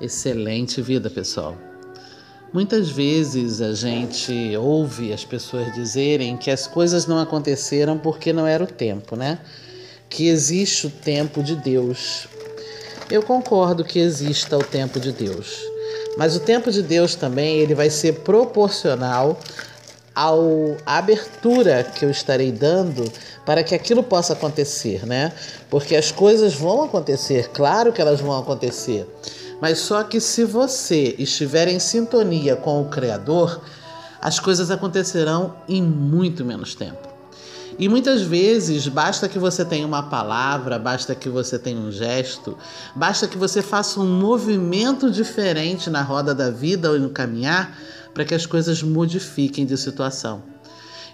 Excelente vida, pessoal. Muitas vezes a gente ouve as pessoas dizerem que as coisas não aconteceram porque não era o tempo, né? Que existe o tempo de Deus. Eu concordo que exista o tempo de Deus. Mas o tempo de Deus também, ele vai ser proporcional ao abertura que eu estarei dando para que aquilo possa acontecer, né? Porque as coisas vão acontecer, claro que elas vão acontecer. Mas só que se você estiver em sintonia com o Criador, as coisas acontecerão em muito menos tempo. E muitas vezes basta que você tenha uma palavra, basta que você tenha um gesto, basta que você faça um movimento diferente na roda da vida ou no caminhar para que as coisas modifiquem de situação.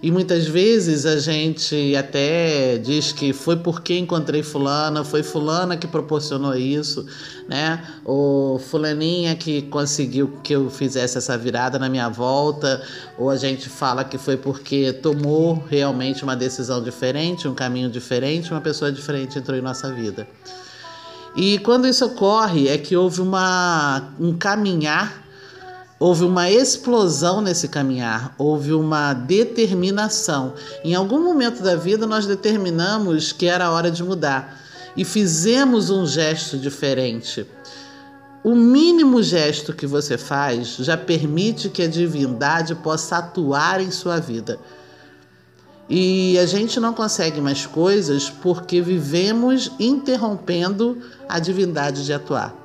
E muitas vezes a gente até diz que foi porque encontrei fulana, foi fulana que proporcionou isso, né? Ou fulaninha que conseguiu que eu fizesse essa virada na minha volta, ou a gente fala que foi porque tomou realmente uma decisão diferente, um caminho diferente, uma pessoa diferente entrou em nossa vida. E quando isso ocorre é que houve uma, um caminhar Houve uma explosão nesse caminhar, houve uma determinação. Em algum momento da vida nós determinamos que era hora de mudar e fizemos um gesto diferente. O mínimo gesto que você faz já permite que a divindade possa atuar em sua vida. E a gente não consegue mais coisas porque vivemos interrompendo a divindade de atuar.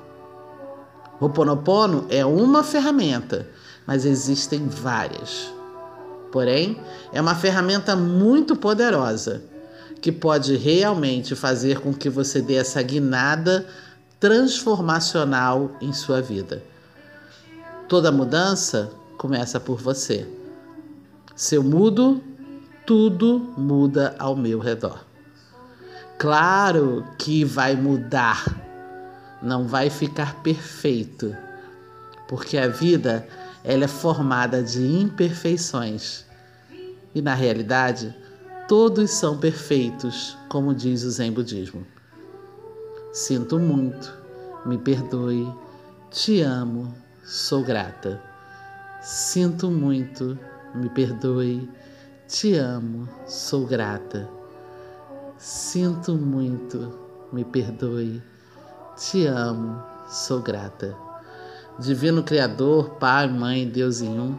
Ho'oponopono é uma ferramenta, mas existem várias. Porém, é uma ferramenta muito poderosa que pode realmente fazer com que você dê essa guinada transformacional em sua vida. Toda mudança começa por você. Se eu mudo, tudo muda ao meu redor. Claro que vai mudar não vai ficar perfeito, porque a vida ela é formada de imperfeições. E na realidade, todos são perfeitos, como diz o Zen Budismo. Sinto muito, me perdoe, te amo, sou grata. Sinto muito, me perdoe, te amo, sou grata. Sinto muito, me perdoe, te amo, sou grata. Divino Criador, Pai, Mãe, Deus em um,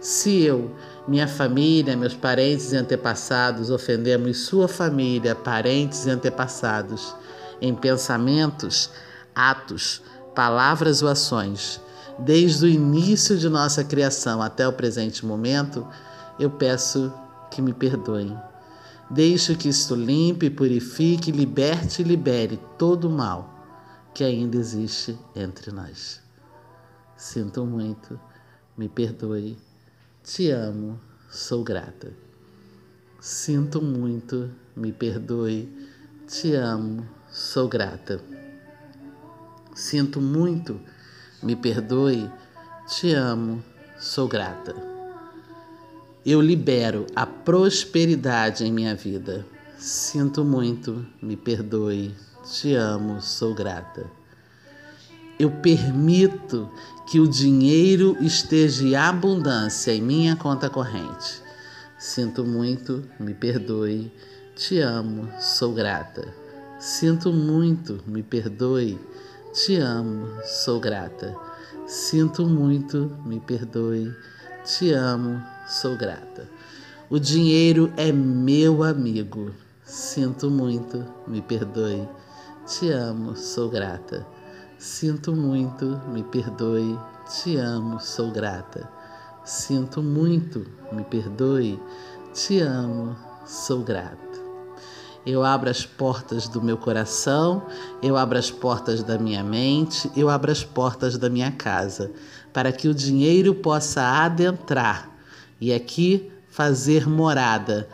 se eu, minha família, meus parentes e antepassados ofendemos sua família, parentes e antepassados, em pensamentos, atos, palavras ou ações, desde o início de nossa criação até o presente momento, eu peço que me perdoem. Deixe que isto limpe, purifique, liberte e libere todo o mal que ainda existe entre nós. Sinto muito, me perdoe, te amo, sou grata. Sinto muito, me perdoe, te amo, sou grata. Sinto muito, me perdoe, te amo, sou grata. Eu libero a prosperidade em minha vida. Sinto muito, me perdoe, te amo, sou grata. Eu permito que o dinheiro esteja em abundância em minha conta corrente. Sinto muito, me perdoe. Te amo, sou grata. Sinto muito, me perdoe. Te amo, sou grata. Sinto muito, me perdoe. Te amo, sou grata. O dinheiro é meu amigo. Sinto muito, me perdoe. Te amo, sou grata. Sinto muito, me perdoe. Te amo, sou grata. Sinto muito, me perdoe. Te amo, sou grata. Eu abro as portas do meu coração, eu abro as portas da minha mente, eu abro as portas da minha casa, para que o dinheiro possa adentrar e aqui fazer morada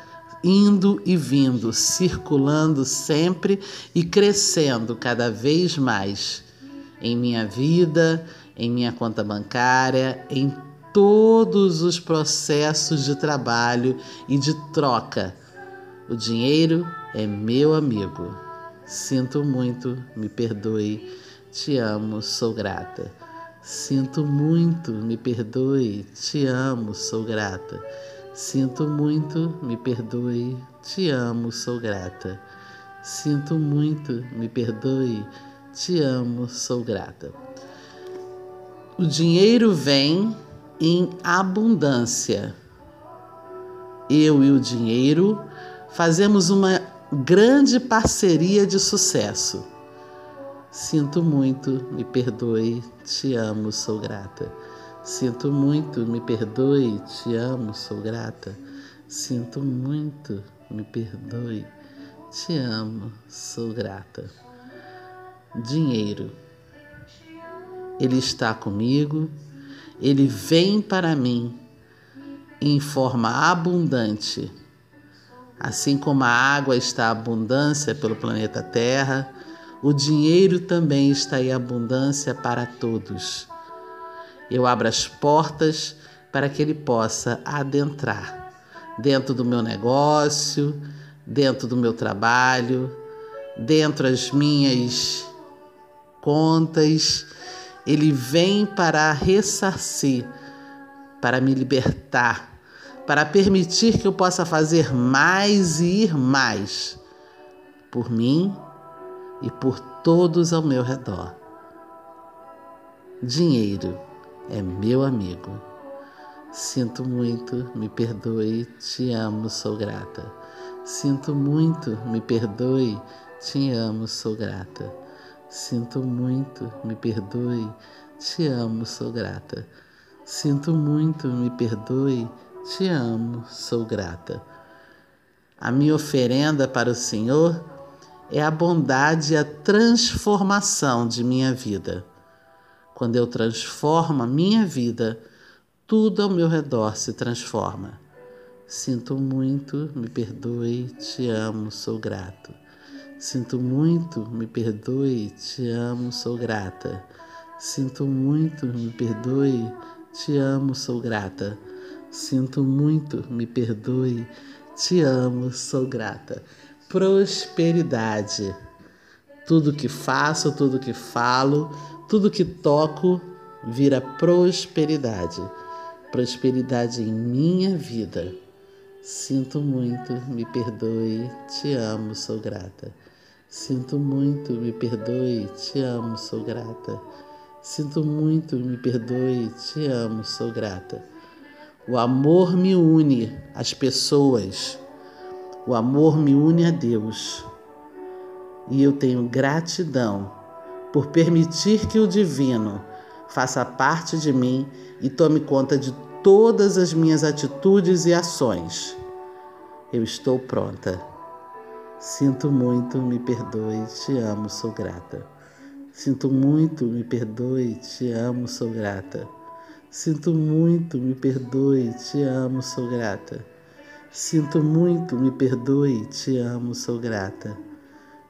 indo e vindo, circulando sempre e crescendo cada vez mais em minha vida, em minha conta bancária, em todos os processos de trabalho e de troca. O dinheiro é meu amigo. Sinto muito, me perdoe, te amo, sou grata. Sinto muito, me perdoe, te amo, sou grata. Sinto muito, me perdoe, te amo, sou grata. Sinto muito, me perdoe, te amo, sou grata. O dinheiro vem em abundância. Eu e o dinheiro fazemos uma grande parceria de sucesso. Sinto muito, me perdoe, te amo, sou grata. Sinto muito, me perdoe, te amo, sou grata. Sinto muito, me perdoe, te amo, sou grata. Dinheiro. Ele está comigo, ele vem para mim em forma abundante. Assim como a água está abundância pelo planeta Terra, o dinheiro também está em abundância para todos. Eu abro as portas para que ele possa adentrar dentro do meu negócio, dentro do meu trabalho, dentro das minhas contas. Ele vem para ressarcir, para me libertar, para permitir que eu possa fazer mais e ir mais por mim e por todos ao meu redor. Dinheiro é meu amigo. Sinto muito, me perdoe, te amo, sou grata. Sinto muito, me perdoe, te amo, sou grata. Sinto muito, me perdoe, te amo, sou grata. Sinto muito, me perdoe, te amo, sou grata. A minha oferenda para o Senhor é a bondade e a transformação de minha vida. Quando eu transformo a minha vida, tudo ao meu redor se transforma. Sinto muito, me perdoe, te amo, sou grato. Sinto muito, me perdoe, te amo, sou grata. Sinto muito, me perdoe, te amo, sou grata. Sinto muito, me perdoe, te amo, sou grata prosperidade. Tudo que faço, tudo que falo, tudo que toco vira prosperidade. Prosperidade em minha vida. Sinto muito, me perdoe, te amo, sou grata. Sinto muito, me perdoe, te amo, sou grata. Sinto muito, me perdoe, te amo, sou grata. O amor me une às pessoas o amor me une a Deus e eu tenho gratidão por permitir que o Divino faça parte de mim e tome conta de todas as minhas atitudes e ações. Eu estou pronta. Sinto muito, me perdoe, te amo, sou grata. Sinto muito, me perdoe, te amo, sou grata. Sinto muito, me perdoe, te amo, sou grata. Sinto muito, me perdoe, te amo, sou grata.